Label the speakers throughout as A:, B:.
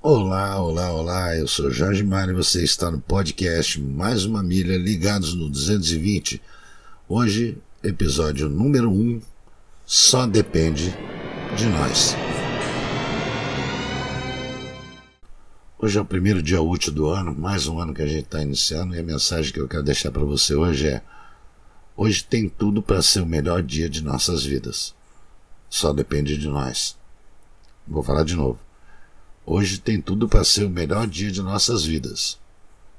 A: Olá, olá, olá, eu sou Jorge Mário e você está no podcast Mais uma Milha Ligados no 220. Hoje, episódio número 1, só depende de nós. Hoje é o primeiro dia útil do ano, mais um ano que a gente está iniciando, e a mensagem que eu quero deixar para você hoje é: hoje tem tudo para ser o melhor dia de nossas vidas. Só depende de nós. Vou falar de novo. Hoje tem tudo para ser o melhor dia de nossas vidas.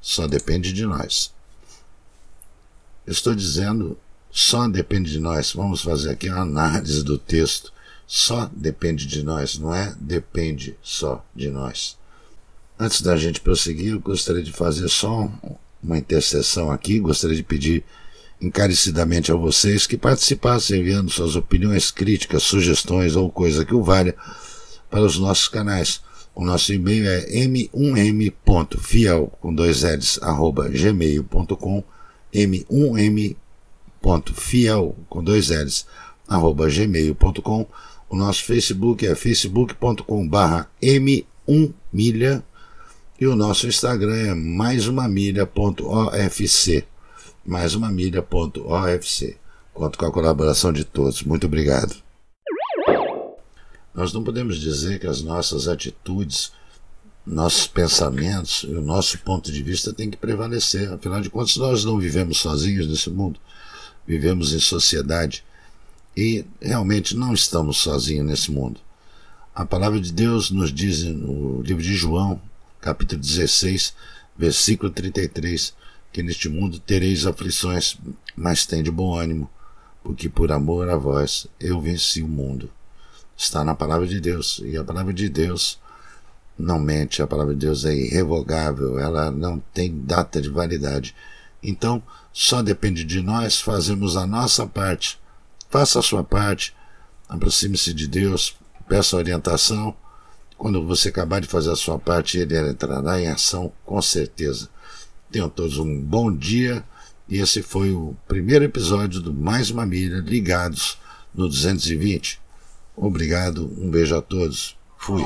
A: Só depende de nós. Eu estou dizendo, só depende de nós. Vamos fazer aqui uma análise do texto. Só depende de nós, não é depende só de nós. Antes da gente prosseguir, eu gostaria de fazer só uma intercessão aqui. Gostaria de pedir encarecidamente a vocês que participassem enviando suas opiniões, críticas, sugestões ou coisa que o valha para os nossos canais. O nosso e-mail é m1m.fiel com dois L's, arroba gmail.com m1m.fiel com dois L's, arroba gmail.com O nosso Facebook é facebook.com barra m1milha e o nosso Instagram é mais uma milha.ofc mais uma milha.ofc. Conto com a colaboração de todos. Muito obrigado. Nós não podemos dizer que as nossas atitudes, nossos pensamentos e o nosso ponto de vista tem que prevalecer. Afinal de contas, nós não vivemos sozinhos nesse mundo, vivemos em sociedade e realmente não estamos sozinhos nesse mundo. A palavra de Deus nos diz no livro de João, capítulo 16, versículo 33, que neste mundo tereis aflições, mas tem de bom ânimo, porque por amor a vós eu venci o mundo está na palavra de Deus. E a palavra de Deus não mente, a palavra de Deus é irrevogável, ela não tem data de validade. Então, só depende de nós fazermos a nossa parte. Faça a sua parte, aproxime-se de Deus, peça orientação. Quando você acabar de fazer a sua parte, ele entrará em ação com certeza. Tenham todos um bom dia e esse foi o primeiro episódio do Mais uma Milha Ligados no 220. Obrigado, um beijo a todos. Fui.